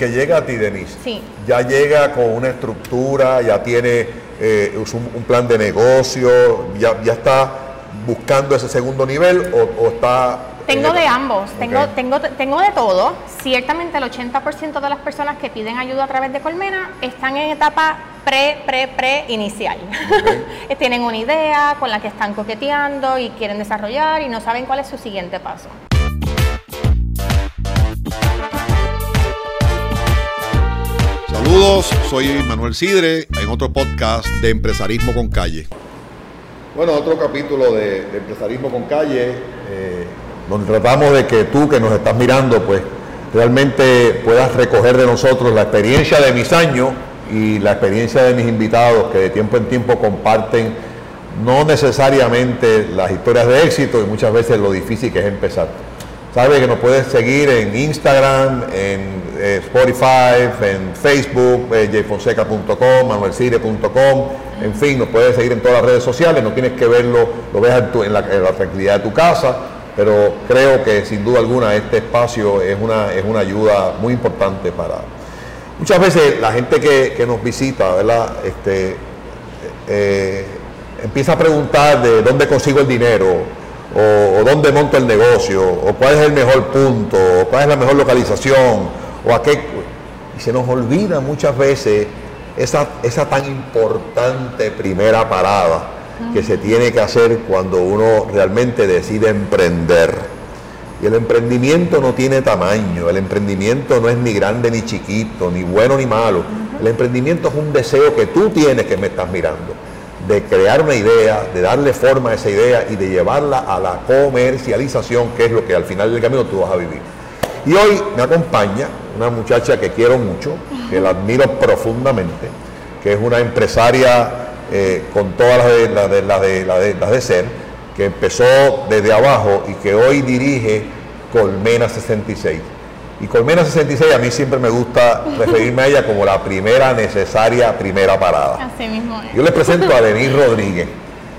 que llega a ti, Denise, Sí. ya llega con una estructura, ya tiene eh, un, un plan de negocio, ya, ya está buscando ese segundo nivel o, o está... Tengo en- de ambos, tengo, tengo, tengo de todo. Ciertamente el 80% de las personas que piden ayuda a través de Colmena están en etapa pre, pre, pre inicial. Tienen una idea con la que están coqueteando y quieren desarrollar y no saben cuál es su siguiente paso. Saludos, soy Manuel Sidre en otro podcast de Empresarismo con Calle. Bueno, otro capítulo de, de Empresarismo con Calle, eh, donde tratamos de que tú que nos estás mirando, pues realmente puedas recoger de nosotros la experiencia de mis años y la experiencia de mis invitados que de tiempo en tiempo comparten no necesariamente las historias de éxito y muchas veces lo difícil que es empezar. Sabes que nos puedes seguir en Instagram, en eh, Spotify, en Facebook, eh, jfonseca.com, manuelcire.com, en fin, nos puedes seguir en todas las redes sociales, no tienes que verlo, lo ves en, tu- en la, tranquilidad de tu casa, pero creo que sin duda alguna este espacio es una, es una ayuda muy importante para... Muchas veces la gente que, que nos visita, ¿verdad? Este, eh, empieza a preguntar de dónde consigo el dinero, o, o dónde monto el negocio, o cuál es el mejor punto, o cuál es la mejor localización, o a qué. Y se nos olvida muchas veces esa, esa tan importante primera parada que se tiene que hacer cuando uno realmente decide emprender. Y el emprendimiento no tiene tamaño, el emprendimiento no es ni grande ni chiquito, ni bueno ni malo. El emprendimiento es un deseo que tú tienes que me estás mirando, de crear una idea, de darle forma a esa idea y de llevarla a la comercialización, que es lo que al final del camino tú vas a vivir. Y hoy me acompaña una muchacha que quiero mucho, que la admiro profundamente, que es una empresaria eh, con todas las de, las de- las de- las de- las de ser, que empezó desde abajo y que hoy dirige Colmena 66. Y Colmena 66 a mí siempre me gusta referirme a ella como la primera necesaria primera parada. Así mismo es. Yo les presento a Denise Rodríguez,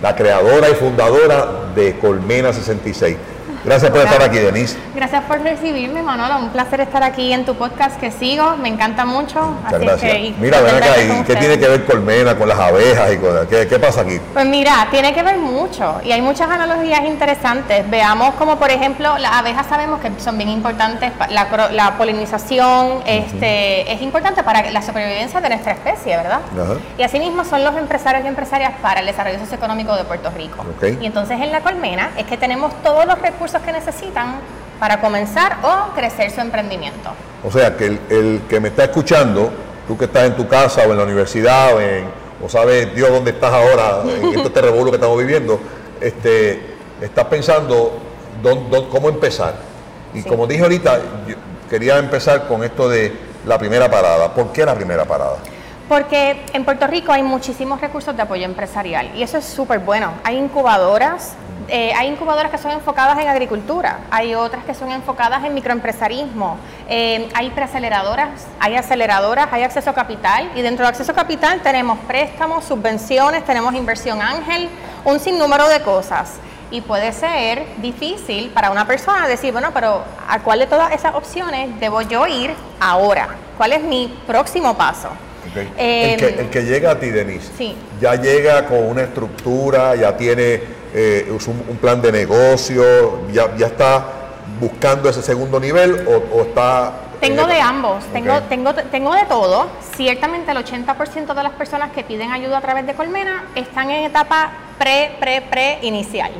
la creadora y fundadora de Colmena 66. Gracias por Hola. estar aquí, Denise. Gracias por recibirme, Manolo. Un placer estar aquí en tu podcast que sigo. Me encanta mucho. Muchas así gracias. que, Mira, ven acá, ¿y qué tiene que ver Colmena con las abejas y con qué, qué pasa aquí? Pues mira, tiene que ver mucho y hay muchas analogías interesantes. Veamos como por ejemplo las abejas sabemos que son bien importantes, la, la polinización este, es importante para la supervivencia de nuestra especie, ¿verdad? Ajá. Y asimismo son los empresarios y empresarias para el desarrollo socioeconómico de Puerto Rico. Y entonces en la colmena es que tenemos todos los recursos que necesitan para comenzar o crecer su emprendimiento. O sea, que el, el que me está escuchando, tú que estás en tu casa o en la universidad o, en, o sabes Dios dónde estás ahora, en este revuelo que estamos viviendo, este, estás pensando cómo empezar. Y Sí. como dije ahorita, yo quería empezar con esto de la primera parada. ¿Por qué la primera parada? Porque en Puerto Rico hay muchísimos recursos de apoyo empresarial y eso es súper bueno. Hay incubadoras, eh, hay incubadoras que son enfocadas en agricultura, hay otras que son enfocadas en microempresarismo, eh, hay preaceleradoras, hay aceleradoras, hay acceso a capital y dentro de acceso a capital tenemos préstamos, subvenciones, tenemos inversión ángel, un sinnúmero de cosas. Y puede ser difícil para una persona decir, bueno, pero ¿a cuál de todas esas opciones debo yo ir ahora? ¿Cuál es mi próximo paso? Eh, el, que, el que llega a ti, Denise, Sí. ya llega con una estructura, ya tiene eh, un, un plan de negocio, ya, ya está buscando ese segundo nivel o, o está... Tengo de ambos, tengo, tengo, tengo de todo. Ciertamente el 80% de las personas que piden ayuda a través de Colmena están en etapa pre, pre, pre inicial.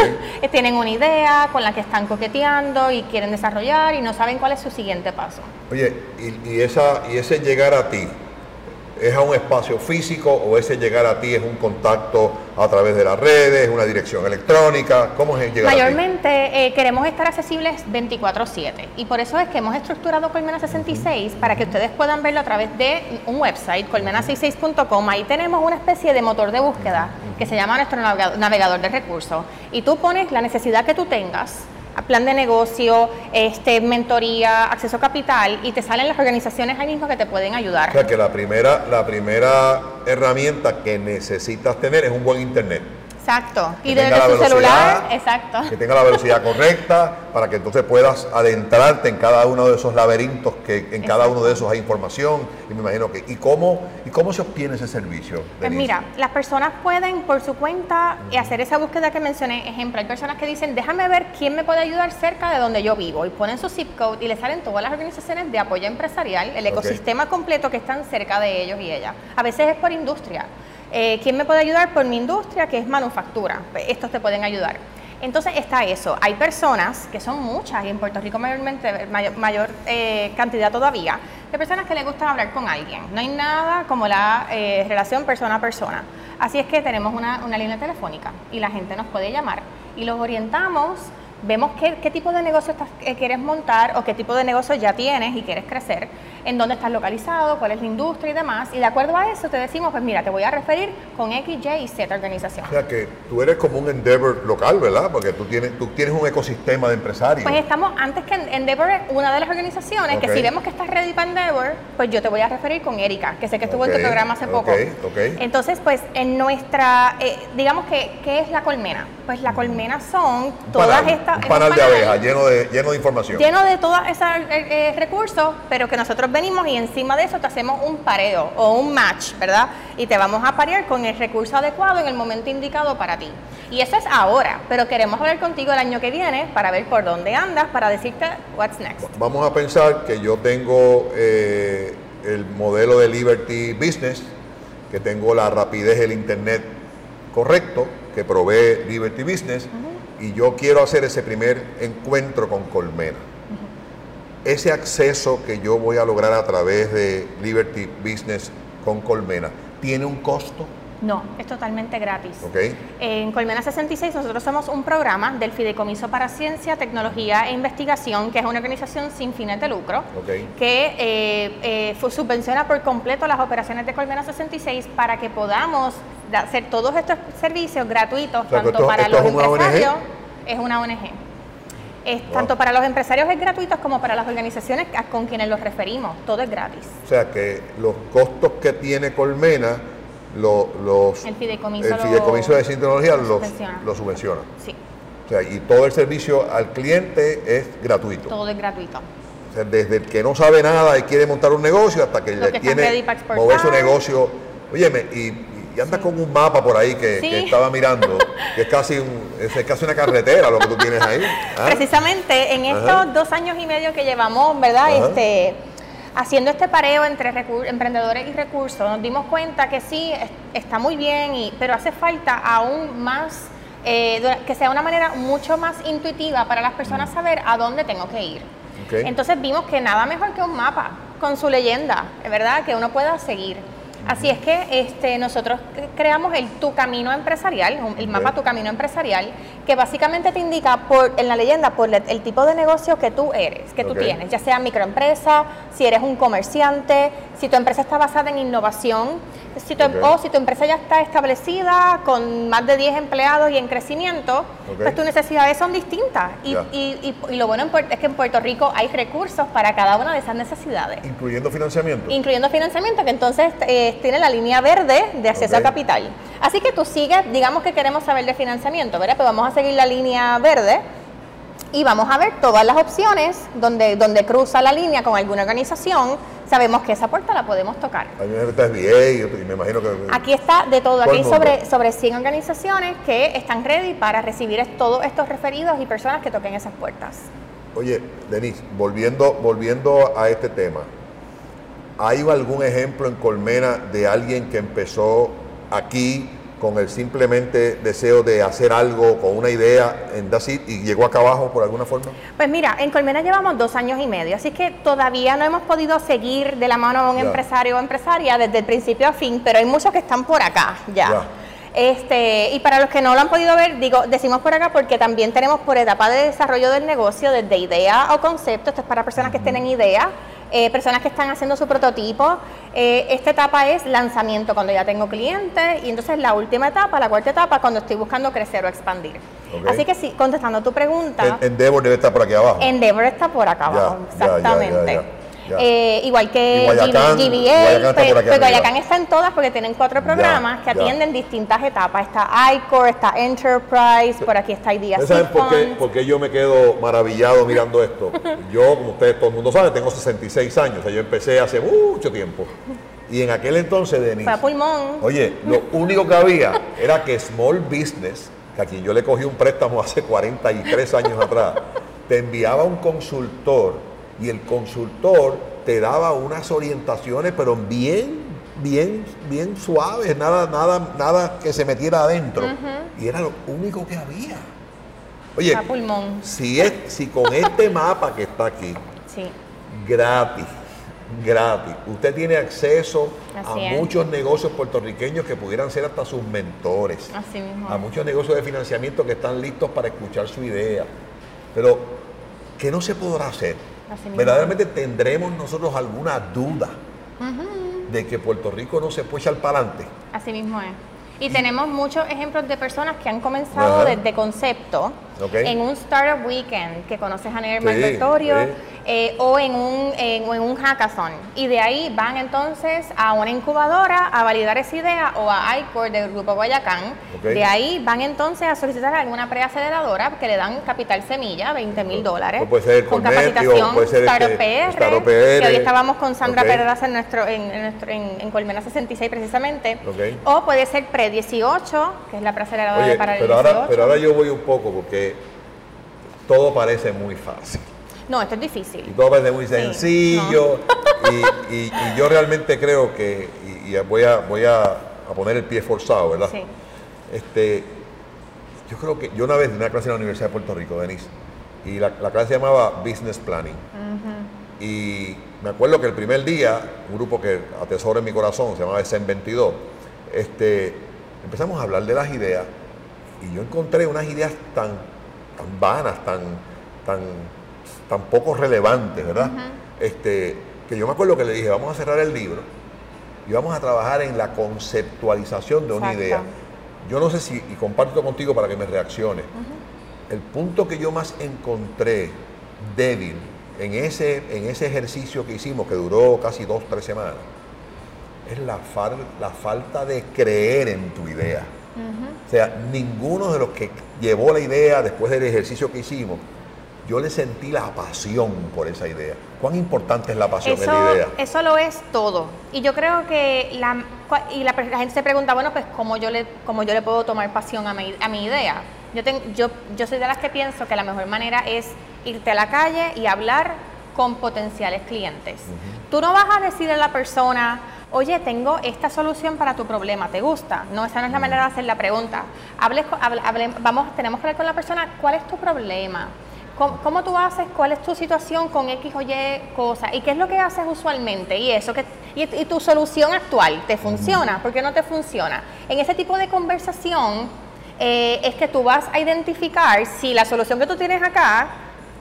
Tienen una idea con la que están coqueteando y quieren desarrollar y no saben cuál es su siguiente paso. Oye, y, y esa, y ese llegar a ti, ¿es a un espacio físico o ese llegar a ti es un contacto a través de las redes, una dirección electrónica? ¿Cómo es llegar a ti? Mayormente eh, queremos estar accesibles 24/7 y por eso es que hemos estructurado Colmena 66 para que ustedes puedan verlo a través de un website, colmena66.com. Ahí tenemos una especie de motor de búsqueda que se llama nuestro navega- navegador de recursos y tú pones la necesidad que tú tengas plan de negocio, este, mentoría, acceso a capital y te salen las organizaciones ahí mismo que te pueden ayudar. O sea que la primera, la primera herramienta que necesitas tener es un buen internet. Exacto. Que Y desde su celular, exacto. Que tenga la velocidad correcta para que entonces puedas adentrarte en cada uno de esos laberintos que en cada uno de esos hay información y me imagino que y cómo y cómo se obtiene ese servicio. Pues mira, las personas pueden por su cuenta y hacer esa búsqueda que mencioné. Ejemplo, hay personas que dicen, déjame ver quién me puede ayudar cerca de donde yo vivo. Y ponen su zip code y le salen todas las organizaciones de apoyo empresarial, el ecosistema completo que están cerca de ellos y ellas. A veces es por industria. Eh, ¿Quién me puede ayudar? Por mi industria, que es manufactura. Estos te pueden ayudar. Entonces está eso. Hay personas, que son muchas, y en Puerto Rico mayormente, mayor, mayor, eh, cantidad todavía, de personas que les gusta hablar con alguien. No hay nada como la eh, relación persona a persona. Así es que tenemos una, una línea telefónica y la gente nos puede llamar y los orientamos. Vemos qué, qué tipo de negocio estás- eh, quieres montar o qué tipo de negocio ya tienes y quieres crecer, en dónde estás localizado, cuál es la industria y demás. Y de acuerdo a eso te decimos, pues mira, te voy a referir con X, Y y Z organización. O sea que tú eres como un Endeavor local, ¿verdad? Porque tú tienes, tú tienes un ecosistema de empresarios. Pues estamos, antes que en- Endeavor es una de las organizaciones, que si vemos que estás ready para Endeavor, pues yo te voy a referir con Erika, que sé que estuvo en tu programa hace poco. ok, ok. Entonces, pues en nuestra, eh, digamos que, ¿qué es la colmena? Pues la colmena son un todas panal, estas... un es panal de abejas lleno de, lleno de información. Lleno de todos esos eh, eh, recursos, pero que nosotros venimos y encima de eso te hacemos un pareo o un match, ¿verdad? Y te vamos a parear con el recurso adecuado en el momento indicado para ti. Y eso es ahora, pero queremos hablar contigo el año que viene para ver por dónde andas, para decirte what's next. Vamos a pensar que yo tengo eh, el modelo de Liberty Business, que tengo la rapidez del Internet correcto, que provee Liberty Business, y yo quiero hacer ese primer encuentro con Colmena. Ese acceso que yo voy a lograr a través de Liberty Business con Colmena, ¿tiene un costo? No, es totalmente gratis. ¿Ok? En Colmena 66 nosotros somos un programa del Fideicomiso para Ciencia, Tecnología e Investigación, que es una organización sin fines de lucro, que eh, eh, subvenciona por completo las operaciones de Colmena 66 para que podamos da- hacer todos estos servicios gratuitos, O sea, tanto esto- para esto los es ONG. empresarios, es una ONG. Es, Wow. Tanto para los empresarios es gratuito como para las organizaciones con quienes los referimos, todo es gratis. O sea que los costos que tiene Colmena, lo- los, El fideicomiso el lo- Fideicomiso de Ciencia y Tecnología lo subvenciona. los subvenciona. Sí, O sea, y todo el servicio al cliente es gratuito. todo es gratuito. O sea, desde el que no sabe nada y quiere montar un negocio hasta que que tiene mover su negocio. Óyeme, y, y anda con un mapa por ahí que, Sí. que estaba mirando, que es casi, un, es casi una carretera lo que tú tienes ahí. ¿ah? Precisamente en estos Ajá. dos años y medio que llevamos, ¿verdad? Ajá. Este, haciendo este pareo entre emprendedores y recursos, nos dimos cuenta que sí, es- está muy bien, y, pero hace falta aún más, eh, que sea una manera mucho más intuitiva para las personas saber a dónde tengo que ir. Entonces vimos que nada mejor que un mapa con su leyenda, ¿verdad? Que uno pueda seguir. Así es que este, nosotros cre- creamos el Tu Camino Empresarial, el mapa Tu Camino Empresarial, que básicamente te indica por, en la leyenda por el tipo de negocio que tú eres, que tú tienes, ya sea microempresa, si eres un comerciante, si tu empresa está basada en innovación, si tu, em- o si tu empresa ya está establecida con más de 10 empleados y en crecimiento, pues tus necesidades son distintas. Y, Ya. y- y- y lo bueno es que en Puerto Rico hay recursos para cada una de esas necesidades, Incluyendo financiamiento. incluyendo financiamiento, que entonces eh, tiene la línea verde de acceso Ok. a capital. Así que tú sigues, digamos que queremos saber de financiamiento, ¿verdad? Pues vamos a seguir la línea verde y vamos a ver todas las opciones donde, donde cruza la línea con alguna organización. Sabemos que esa puerta la podemos tocar. Y me imagino que... Aquí está de todo, aquí hay sobre, sobre 100 organizaciones que están ready para recibir todos estos referidos y personas que toquen esas puertas. Oye, Denise, volviendo, volviendo a este tema, ¿hay algún ejemplo en Colmena de alguien que empezó aquí con el simplemente deseo de hacer algo, con una idea en That's It, y llegó acá abajo por alguna forma? Pues mira, en Colmena llevamos dos años y medio, así que todavía no hemos podido seguir de la mano a un Ya. empresario o empresaria desde el principio a fin, pero hay muchos que están por acá ya. Ya. Este, y para los que no lo han podido ver, digo, decimos por acá porque también tenemos por etapa de desarrollo del negocio, desde idea o concepto, esto es para personas que tienen idea, eh, personas que están haciendo su prototipo. Eh, esta etapa es lanzamiento, cuando ya tengo clientes, y entonces la última etapa, la cuarta etapa, cuando estoy buscando crecer o expandir. Así que sí, contestando tu pregunta. En- Endeavor debe estar por aquí abajo. Endeavor está por acá abajo, ya, exactamente. ya. Ya. Eh, igual que Guayacán- GBA, Guayacán está por pero. Guayacán está en todas porque tienen cuatro programas que atienden distintas etapas. Está ICOR, está Enterprise, por aquí está Idea ¿Ustedes saben por qué, por qué yo me quedo maravillado mirando esto? Yo, como ustedes, todo el mundo sabe, tengo 66 años. O sea, yo empecé hace mucho tiempo. Y en aquel entonces, Denis, Fue a pulmón. oye, lo único que había era que Small Business, que a quien yo le cogí un préstamo hace 43 años atrás, te enviaba un consultor y el consultor te daba unas orientaciones, pero bien, bien, bien suaves, nada, nada, nada que se metiera adentro. Y era lo único que había. Oye, Fue a pulmón. si, es, si con este mapa que está aquí, Sí. gratis, gratis, usted tiene acceso Así a es. muchos negocios puertorriqueños que pudieran ser hasta sus mentores, Así mismo. a muchos negocios de financiamiento que están listos para escuchar su idea. Pero, ¿qué no se podrá hacer? ¿Verdaderamente tendremos nosotros alguna duda de que Puerto Rico no se puede para adelante? Así mismo es. Y tenemos muchos ejemplos de personas que han comenzado desde concepto En un Startup Weekend que conoces a Neil Sí, eh, o en un, en, un hackathon. Y de ahí van entonces a una incubadora a validar esa idea o a ICOR del Grupo Guayacán. De ahí van entonces a solicitar alguna preaceleradora que le dan capital semilla, 20 mil dólares. Pues puede ser con capacitación puede ser Startup este, PR, Startup que hoy estábamos con Sandra Ok. Perdas en nuestro, en, en nuestro, en, en Colmena 66 precisamente. O puede ser pre-18, que es la preaceleradora Oye, para el pero 18. ahora, pero ahora yo voy un poco porque todo parece muy fácil. No, esto es Y difícil. todo parece muy Sí, sencillo. y, y- y yo realmente creo que, y, y voy, a, voy a, a poner el pie forzado, ¿verdad? Sí. Este, yo creo que yo una vez di una clase en la Universidad de Puerto Rico, Denise, y la, la clase se llamaba Business Planning. Y me acuerdo que el primer día, un grupo que atesoro en mi corazón, se llamaba SEM 22, este, empezamos a hablar de las ideas y yo encontré unas ideas tan, tan vanas, tan, tan, tan poco relevantes, ¿verdad? este, que yo me acuerdo que le dije, vamos a cerrar el libro y vamos a trabajar en la conceptualización de una Exacto. idea. Yo no sé si, y comparto contigo para que me reacciones, el punto que yo más encontré débil en ese, en ese ejercicio que hicimos, que duró casi dos, tres semanas, es la, fal- la falta de creer en tu idea. O sea, ninguno de los que llevó la idea después del ejercicio que hicimos, yo le sentí la pasión por esa idea. ¿Cuán importante es la pasión en la Eso, idea? eso lo es todo. Y yo creo que la, y la, la gente se pregunta, bueno, pues ¿cómo yo le, cómo yo le puedo tomar pasión a mi, a mi idea? Yo, ten- yo, yo soy de las que pienso que la mejor manera es irte a la calle y hablar con potenciales clientes. Tú no vas a decirle a la persona, oye, tengo esta solución para tu problema, ¿te gusta? No, esa no es la manera de hacer la pregunta. Hable- hable- vamos, tenemos que hablar con la persona, ¿cuál es tu problema? ¿Cómo, cómo tú haces? ¿Cuál es tu situación con X o Y cosa? ¿Y qué es lo que haces usualmente? Y eso que y, y tu solución actual, ¿te funciona? ¿Por qué no te funciona? En ese tipo de conversación eh, es que tú vas a identificar si la solución que tú tienes acá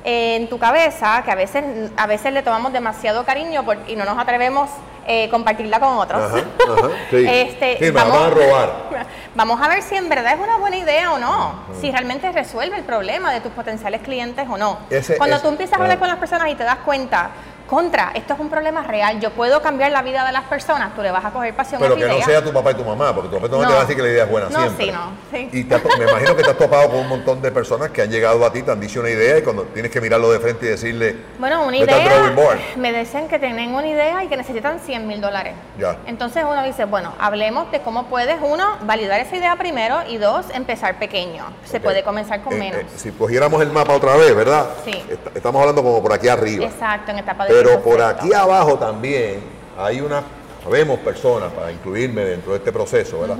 en tu cabeza, que a veces, a veces le tomamos demasiado cariño por- y no nos atrevemos eh, compartirla con otros. Ajá, ajá, sí. Este, Sí, van a robar. Vamos a ver si en verdad es una buena idea o no, si realmente resuelve el problema de tus potenciales clientes o no. Ese Cuando tú empiezas a hablar con las personas y te das cuenta, contra, esto es un problema real, yo puedo cambiar la vida de las personas, tú le vas a coger pasión Pero a tu que no idea. sea tu papá y tu mamá, porque tu papá y tu mamá No. te van a decir que la idea es buena No, siempre. sí, no, sí. Y has me imagino que te has topado con un montón de personas que han llegado a ti, te han dicho una idea y cuando tienes que mirarlo de frente y decirle, Bueno, una idea, me dicen que tienen una idea y que necesitan 100 mil dólares. Ya. Entonces uno dice, bueno, hablemos de cómo puedes, uno, validar esa idea primero y dos, empezar pequeño. Se Ok. puede comenzar con Eh, menos. eh, si cogiéramos el mapa otra vez, ¿verdad? Sí. Est- estamos hablando como por aquí arriba. Exacto, en etapa de Pero por aquí abajo también hay una, sabemos personas, para incluirme dentro de este proceso, ¿verdad?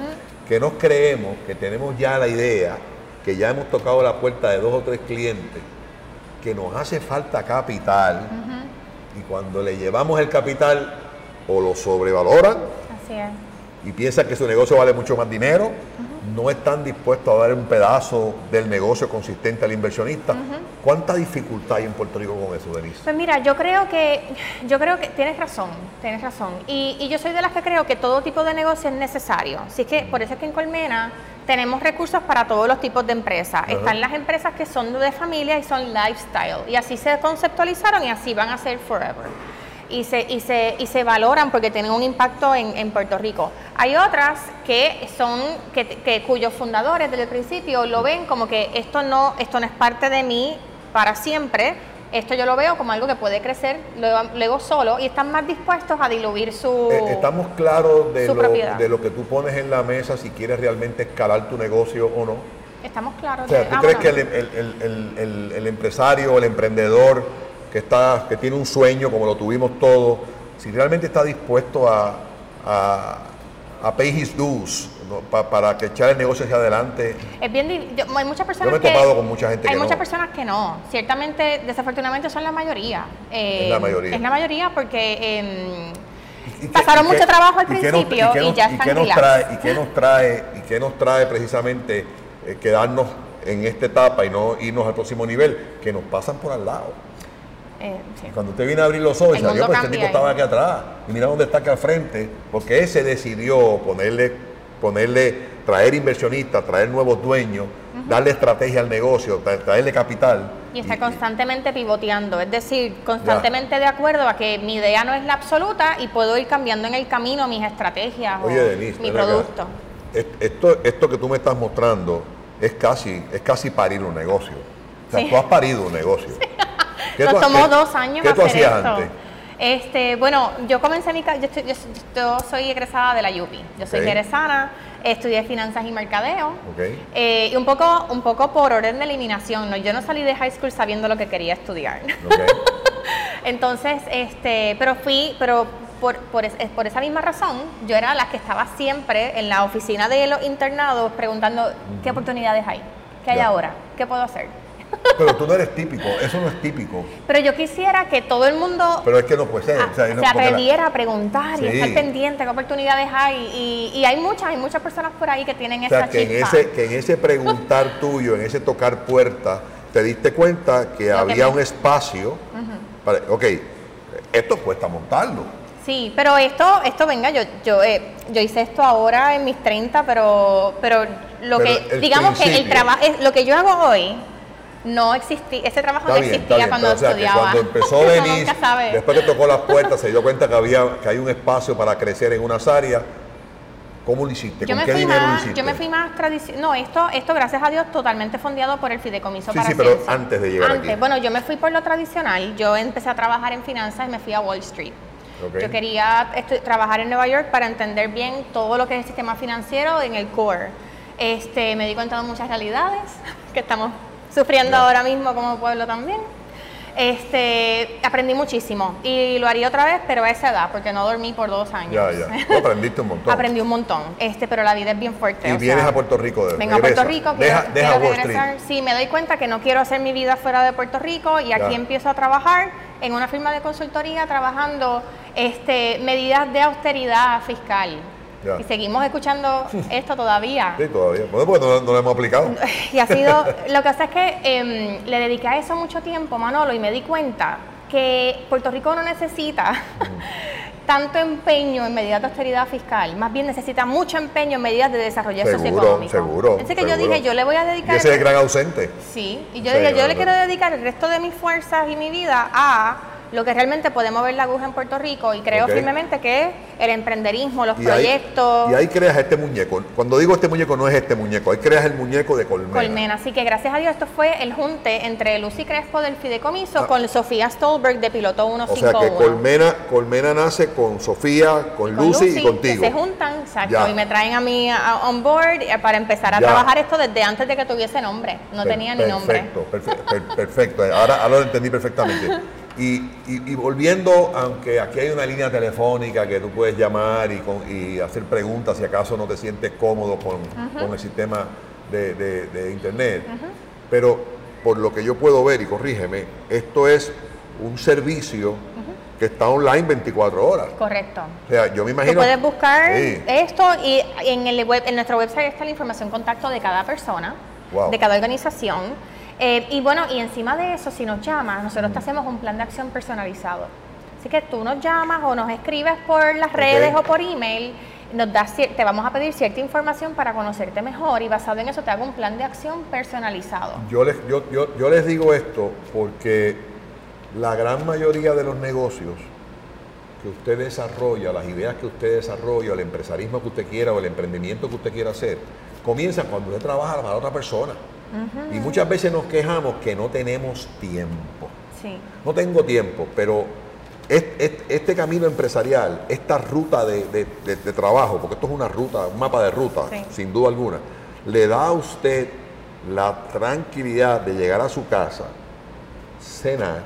Que nos creemos que tenemos ya la idea, que ya hemos tocado la puerta de dos o tres clientes, que nos hace falta capital y cuando le llevamos el capital o lo sobrevaloran Así es. y piensan que su negocio vale mucho más dinero, no están dispuestos a dar un pedazo del negocio consistente al inversionista. ¿Cuánta dificultad hay en Puerto Rico con eso, Denise? Pues mira, yo creo que, yo creo que tienes razón, tienes razón. Y, y yo soy de las que creo que todo tipo de negocio es necesario. Así que por eso es que en Colmena tenemos recursos para todos los tipos de empresas. Están las empresas que son de familia y son lifestyle. Y así se conceptualizaron y así van a ser forever. Y se, y se, y se valoran porque tienen un impacto en, en Puerto Rico. Hay otras que son, que, que cuyos fundadores desde el principio lo ven como que esto no, esto no es parte de mí para siempre, esto yo lo veo como algo que puede crecer luego, luego solo y están más dispuestos a diluir su... Eh, estamos claros de lo, propiedad. de lo que tú pones en la mesa si quieres realmente escalar tu negocio o no. Estamos claros O sea, de... ¿tú ah, crees bueno. que el- el- el- el empresario, el emprendedor que, está, que tiene un sueño como lo tuvimos todos, si realmente está dispuesto a, a, a pay his dues ¿no? Pa- para que echar el negocio hacia adelante? Es bien, yo- hay muchas personas me he que topado con mucha gente hay que muchas no. personas que no. Ciertamente, desafortunadamente son la mayoría. Eh, Es la mayoría. Es la mayoría porque ¿Y qué- Pasaron mucho trabajo al principio y ya están qué nos trae y qué nos trae y qué nos trae precisamente eh, quedarnos en esta etapa y no irnos al próximo nivel que nos pasan por al lado eh, sí. cuando usted viene a abrir los ojos El dice, "Adiós, mundo pues este tipo estaba ahí". aquí atrás y mira dónde está acá al frente porque ese decidió ponerle ponerle traer inversionistas traer nuevos dueños darle estrategia al negocio tra- traerle capital Y está constantemente pivoteando, es decir, constantemente de acuerdo a que mi idea no es la absoluta y puedo ir cambiando en el camino mis estrategias Oye, o Denise, mi acá. producto. Es- Esto, esto que tú me estás mostrando es casi, es casi parir un negocio. O sea, Sí. tú has parido un negocio. ¿Qué Nos tú- tomó qué- dos años ¿Qué tú hacer hacías esto. antes? Este, bueno, yo comencé mi yo, estoy- yo- yo soy egresada de la UPI. Yo soy jerezana, estudié finanzas y mercadeo. Eh, y un poco, un poco por orden de eliminación, ¿no? Yo no salí de high school sabiendo lo que quería estudiar. Entonces, este, pero fui, pero por, por, es- por esa misma razón, yo era la que estaba siempre en la oficina de los internados preguntando qué oportunidades hay, qué hay ahora, qué puedo hacer. Pero tú no eres típico, eso no es típico. Pero yo quisiera que todo el mundo Pero es que no puede ser. o sea, se no- porque la- atreviera a preguntar y estar pendiente qué oportunidades hay. Y, y hay muchas, hay muchas personas por ahí que tienen o esa que en, chispa. ese, que en ese preguntar tuyo, en ese tocar puertas, te diste cuenta que Lo que había me- un espacio. para, ok, esto cuesta montarlo. Sí, pero esto, esto venga, yo, yo, eh, yo hice esto ahora en mis 30, pero, pero lo Pero que, digamos que el trabajo, lo que yo hago hoy, no existía, ese trabajo Está no bien, existía bien, cuando o sea, estudiaba. cuando empezó Denise, después que tocó las puertas, se dio cuenta que había que hay un espacio para crecer en unas áreas. ¿Cómo lo hiciste? Yo ¿Con qué dinero lo más, hiciste? yo me fui más tradicional. No, esto, esto gracias a Dios totalmente fondeado por el Fideicomiso Sí, para sí, pero Ciencia. antes de llegar Antes, aquí. bueno, yo me fui por lo tradicional. Yo empecé a trabajar en finanzas y me fui a Wall Street. Yo quería trabajar en Nueva York para entender bien todo lo que es el sistema financiero en el core. Este, me di cuenta de muchas realidades que estamos sufriendo ahora mismo como pueblo también. Este, aprendí muchísimo y lo haría otra vez, pero a esa edad, porque no dormí por dos años. Ya, ya. Tú aprendiste un montón. Aprendí un montón, este, pero la vida es bien fuerte. Y o vienes sea, a Puerto Rico de Vengo a Puerto regresa. Rico, Deja, quiero, deja quiero regresar. Sí, me doy cuenta que no quiero hacer mi vida fuera de Puerto Rico y aquí Ya. empiezo a trabajar en una firma de consultoría trabajando este, medidas de austeridad fiscal. Ya. Y seguimos escuchando esto todavía. Sí, todavía. Bueno, porque no, no lo hemos aplicado. Y ha sido, lo que pasa es que em, le dediqué a eso mucho tiempo, Manolo, y me di cuenta que Puerto Rico no necesita tanto empeño en medidas de austeridad fiscal, más bien necesita mucho empeño en medidas de desarrollo Seguro, socioeconómico. seguro, Así que yo dije, yo le voy a Y dedicar... ese es el gran ausente. Sí, y yo Sí, dije, yo le quiero dedicar el resto de mis fuerzas y mi vida a lo que realmente puede mover la aguja en Puerto Rico y creo firmemente que es el emprenderismo, los Y proyectos, Ahí, y ahí creas este muñeco. Cuando digo este muñeco, no es este muñeco. Ahí creas el muñeco de colmena. Colmena. Así que gracias a Dios esto fue el junte entre Lucy Crespo del Fideicomiso Ah. con Sofía Stolberg de Piloto O sea 151. que Colmena, Colmena nace con Sofía, con, Con Lucy, y que contigo. se juntan, exacto, Ya. y me traen a mí a- on board para empezar a Ya. trabajar esto desde antes de que tuviese nombre. No Per- tenía ni nombre. Perfecto, perfe- per- perfecto. Ahora, ahora lo entendí perfectamente. Y, y- y volviendo, aunque aquí hay una línea telefónica que tú puedes llamar y, con- y hacer preguntas si acaso no te sientes cómodo con, con el sistema de, de- de internet, pero por lo que yo puedo ver, y corrígeme, esto es un servicio que está online 24 horas. Correcto. O sea, yo me Tú imagino... puedes buscar Sí. esto y en, el web, en nuestro website está la información contacto de cada persona, Wow. de cada organización. Eh, y bueno, y encima de eso, si nos llamas, nosotros te hacemos un plan de acción personalizado. Así que tú nos llamas o nos escribes por las redes o por email, nos das, te vamos a pedir cierta información para conocerte mejor y basado en eso te hago un plan de acción personalizado. Yo les, yo, yo, yo les digo esto porque la gran mayoría de los negocios que usted desarrolla, las ideas que usted desarrolla, el empresarismo que usted quiera o el emprendimiento que usted quiera hacer, comienza cuando usted trabaja para otra persona. Y muchas veces nos quejamos que no tenemos tiempo. Sí. No tengo tiempo, pero este, camino empresarial, esta ruta de, trabajo, porque esto es una ruta, un mapa de ruta, sin duda alguna, le da a usted la tranquilidad de llegar a su casa, cenar,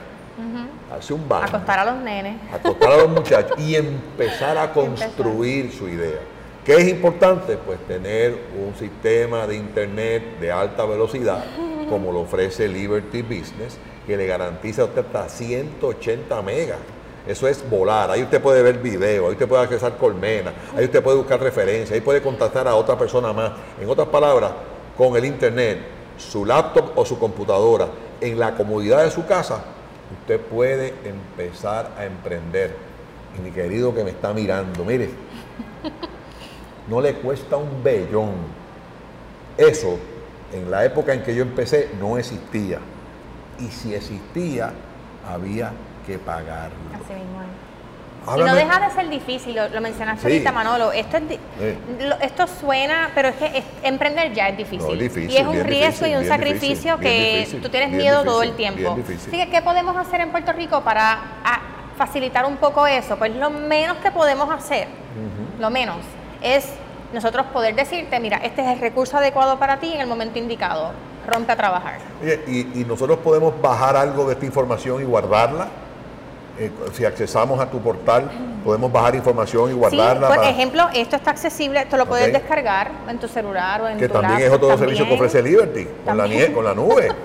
hacer un baño, acostar a los nenes, acostar a los muchachos y empezar a construir su idea. ¿Qué es importante? Pues tener un sistema de internet de alta velocidad, como lo ofrece Liberty Business, que le garantiza a usted hasta 180 megas. Eso es volar. Ahí usted puede ver video, ahí usted puede accesar colmena, ahí usted puede buscar referencias, ahí puede contactar a otra persona más. En otras palabras, con el internet, su laptop o su computadora, en la comodidad de su casa, usted puede empezar a emprender. Y mi querido que me está mirando, mire, no le cuesta un bellón. Eso, en la época en que yo empecé, no existía. Y si existía, había que pagarlo. Así mismo y no deja de ser difícil, lo, mencionaste ahorita, Manolo. Esto, es, esto suena, pero es que emprender ya es difícil. y es un riesgo y un sacrificio que tú tienes miedo todo el tiempo. Así que, ¿qué podemos hacer en Puerto Rico para facilitar un poco eso? Pues lo menos que podemos hacer, lo menos, es nosotros poder decirte, mira, este es el recurso adecuado para ti en el momento indicado. Rompe a trabajar. y, y nosotros podemos bajar algo de esta información y guardarla eh, si accesamos a tu portal, podemos bajar información y guardarla. por ejemplo, esto está accesible, esto lo puedes descargar en tu celular o en que tu también es otro servicio que ofrece Liberty, con la, con la, nube.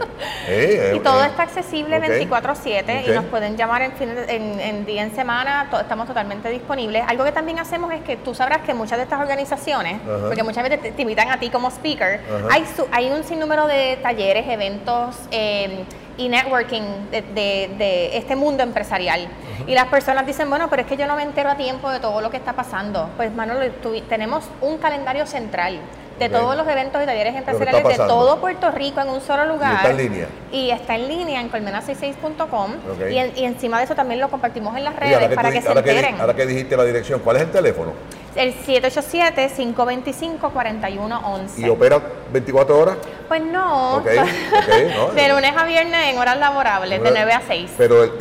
Eh, y todo eh, está accesible 24/7 y nos pueden llamar en, fin, en, día en semana, estamos totalmente disponibles. Algo que también hacemos es que tú sabrás que muchas de estas organizaciones, porque muchas veces te, invitan a ti como speaker, hay, hay un sinnúmero de talleres, eventos, eh, y networking de, este mundo empresarial. Y las personas dicen, bueno, pero es que yo no me entero a tiempo de todo lo que está pasando. Pues, Manolo, tenemos un calendario central de todos los eventos y talleres empresariales de todo Puerto Rico en un solo lugar. ¿Y está en línea? Y está en línea en colmena66.com y, y, encima de eso también lo compartimos en las redes para que se enteren. ahora que dijiste la dirección, ¿cuál es el teléfono? El 787-525-4111. ¿Y opera 24 horas? Pues no. de lunes a viernes en horas laborables, de 9 a 6. Pero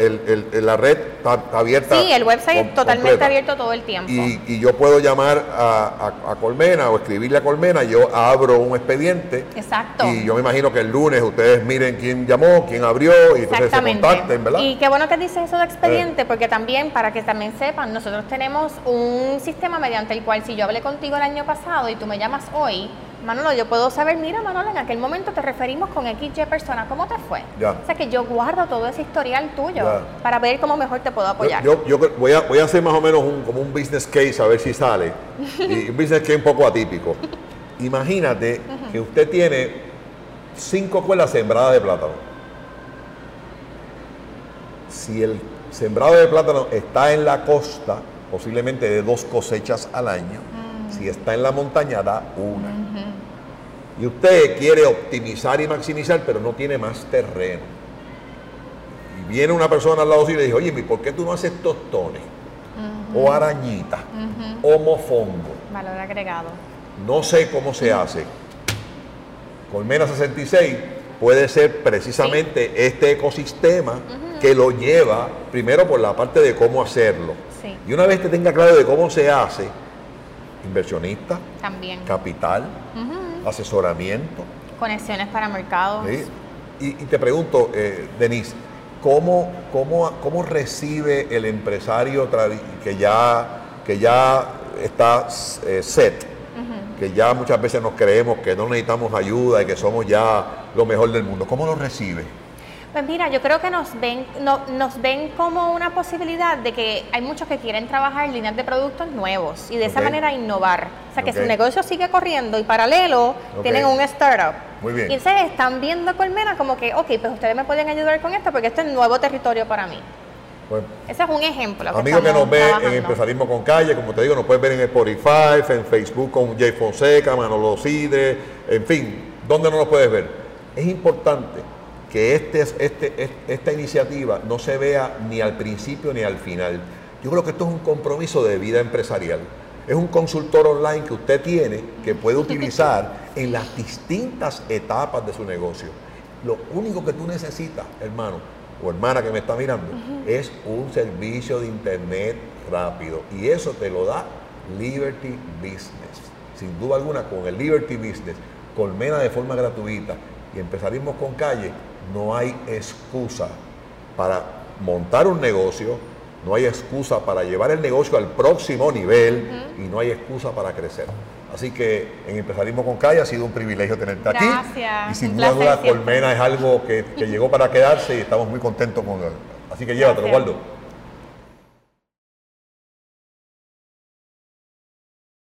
la red está, abierta. Sí, el website totalmente abierto todo el tiempo. Y, yo puedo llamar a, Colmena o escribirle a Colmena, yo abro un expediente. Exacto. Y yo me imagino que el lunes ustedes miren quién llamó, quién abrió y entonces se contacten, ¿verdad? Y qué bueno que dices eso de expediente, porque también, para que también sepan, nosotros tenemos un sistema mediante el cual si yo hablé contigo el año pasado y tú me llamas hoy, Manolo, yo puedo saber, mira Manolo, en aquel momento te referimos con XY persona, ¿cómo te fue? O sea que yo guardo todo ese historial tuyo para ver cómo mejor te puedo apoyar. Yo, voy, a, voy a hacer más o menos un, como un business case a ver si sale. y un business case un poco atípico. Imagínate que usted tiene cinco cuelas sembradas de plátano. Si el sembrado de plátano está en la costa, posiblemente de dos cosechas al año. Si está en la montaña, da una. Y usted quiere optimizar y maximizar, pero no tiene más terreno. Y viene una persona al lado suyo y le dice, oye, ¿por qué tú no haces tostones? O arañita, o mofongo. Valor agregado. No sé cómo se hace. Colmena 66 puede ser precisamente este ecosistema que lo lleva primero por la parte de cómo hacerlo y una vez que tenga claro de cómo se hace, inversionista, también capital, asesoramiento. Conexiones para mercados. Y, te pregunto, eh, Denise, ¿cómo, cómo, cómo recibe el empresario que ya, que ya está eh, set? que ya muchas veces nos creemos que no necesitamos ayuda y que somos ya lo mejor del mundo. ¿Cómo lo recibe? Pues mira, yo creo que nos ven, nos ven como una posibilidad de que hay muchos que quieren trabajar en líneas de productos nuevos y de esa manera innovar. O sea, que su negocio sigue corriendo y paralelo tienen un startup. Muy bien. Y se están viendo Colmena como que, ok, pues ustedes me pueden ayudar con esto porque esto es nuevo territorio para mí. Ese es un ejemplo. Amigos que nos ven en Empresarismo con Calle, como te digo, nos pueden ver en Spotify, en Facebook con Jay Fonseca, Manolo Sidre, en fin, ¿dónde no nos puedes ver? Es importante que este, este, esta iniciativa no se vea ni al principio ni al final, Yo creo que esto es un compromiso de vida empresarial. Es un consultor online que usted tiene que puede utilizar en las distintas etapas de su negocio. Lo único que tú necesitas, hermano o hermana que me está mirando, es un servicio de internet rápido. Y eso te lo da Liberty Business. Sin duda alguna, con el Liberty Business, colmena de forma gratuita y empezarismo con calle, no hay excusa para montar un negocio, no hay excusa para llevar el negocio al próximo nivel y no hay excusa para crecer. Así que en Empresarismo con Calle ha sido un privilegio tenerte aquí. Gracias. Y sin duda alguna, Colmena es algo que, que llegó para quedarse y estamos muy contentos con él. Así que llévatelo. Waldo.